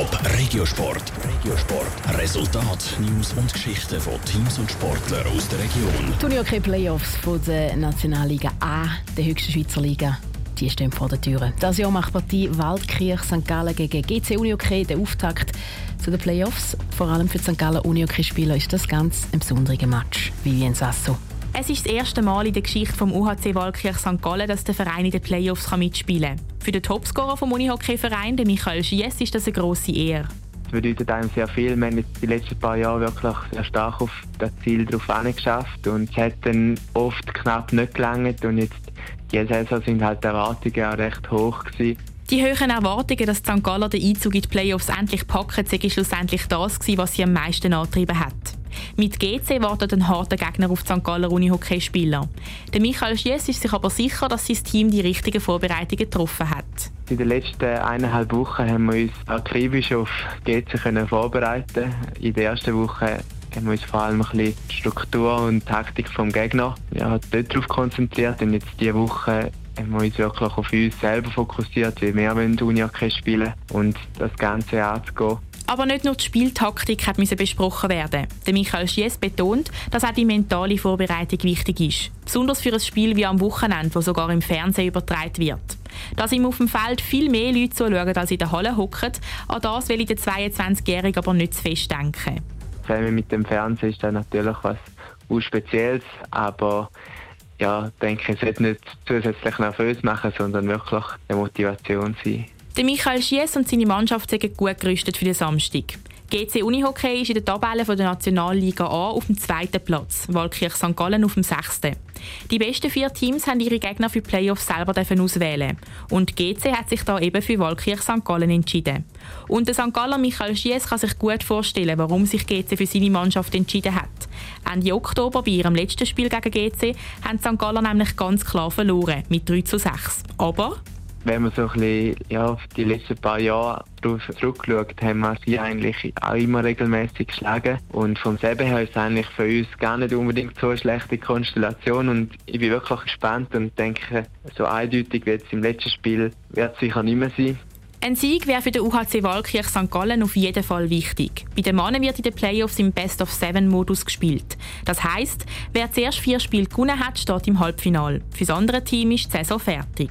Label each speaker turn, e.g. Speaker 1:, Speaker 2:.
Speaker 1: Top Regiosport. Regiosport. Resultat, News und Geschichten von Teams und Sportlern aus der Region.
Speaker 2: Unihockey Playoffs von der Nationalliga A, der höchsten Schweizer Liga. Die stehen vor der Tür. Das Jahr macht Partie Waldkirch St. Gallen gegen GC Unihockey der Auftakt zu den Playoffs. Vor allem für die St. Gallen Unihockey-Spieler ist das ganz ein besonderer Match. Vivien Sasso.
Speaker 3: Es ist das erste Mal in der Geschichte vom UHC Waldkirch St. Gallen, dass der Verein in den Playoffs mitspielen kann. Für den Topscorer vom Unihockey-Verein, Michael Schiess, ist das eine grosse Ehre.
Speaker 4: Das bedeutet einem sehr viel. Wir haben die letzten paar Jahre wirklich sehr stark auf das Ziel drauf geschafft und es hat dann oft knapp nicht gelangt und jetzt diese Saison sind halt die Erwartungen auch recht hoch gewesen.
Speaker 3: Die hohen Erwartungen, dass St. Gallen den Einzug in die Playoffs endlich packen, sei schlussendlich das gewesen, was sie am meisten angetrieben hat. Mit GC wartet ein harter Gegner auf die St. Galler Unihockey-Spieler. Michael Schiess ist sich aber sicher, dass sein Team die richtigen Vorbereitungen getroffen hat.
Speaker 4: In den letzten eineinhalb Wochen haben wir uns akribisch auf GC können vorbereiten. In der ersten Woche haben wir uns vor allem ein bisschen Struktur und Taktik vom Gegner ja, dort darauf konzentriert. Und jetzt diese Woche haben wir uns wirklich auf uns selber fokussiert, wie wir Unihockey spielen und das Ganze anzugehen.
Speaker 3: Aber nicht nur die Spieltaktik hat besprochen werden. Der Michael Schiess betont, dass auch die mentale Vorbereitung wichtig ist. Besonders für ein Spiel wie am Wochenende, das sogar im Fernsehen übertragen wird. Dass ihm auf dem Feld viel mehr Leute zuschauen, als in der Halle hocken, an das will ich der 22-Jährige aber nicht zu fest denken.
Speaker 4: Zusammen mit dem Fernsehen ist das natürlich was Spezielles, aber ja, denke, es sollte nicht zusätzlich nervös machen, sondern wirklich eine Motivation sein.
Speaker 3: Der Michael Schiess und seine Mannschaft sind gut gerüstet für den Samstag. GC Unihockey ist in der Tabelle der Nationalliga A auf dem zweiten Platz, Walkirch St. Gallen auf dem sechsten. Die besten vier Teams haben ihre Gegner für die Playoffs selber auswählen Und GC hat sich da eben für Walkirch St. Gallen entschieden. Und der St. Galler Michael Schiess kann sich gut vorstellen, warum sich GC für seine Mannschaft entschieden hat. Ende Oktober bei ihrem letzten Spiel gegen GC haben die St. Galler nämlich ganz klar verloren, mit 3 zu 6. Aber
Speaker 4: wenn man so ein bisschen, ja, auf die letzten paar Jahre zurückschaut, haben wir sie eigentlich auch immer regelmäßig geschlagen. Und vom selben her ist es eigentlich für uns gar nicht unbedingt so eine schlechte Konstellation. Und ich bin wirklich gespannt und denke, so eindeutig wie jetzt im letzten Spiel wird es sicher nicht mehr sein.
Speaker 3: Ein Sieg wäre für den UHC Walkirch St. Gallen auf jeden Fall wichtig. Bei den Männern wird in den Playoffs im Best-of-Seven-Modus gespielt. Das heisst, wer zuerst vier Spiele gewonnen hat, steht im Halbfinale. Für das andere Team ist die Saison fertig.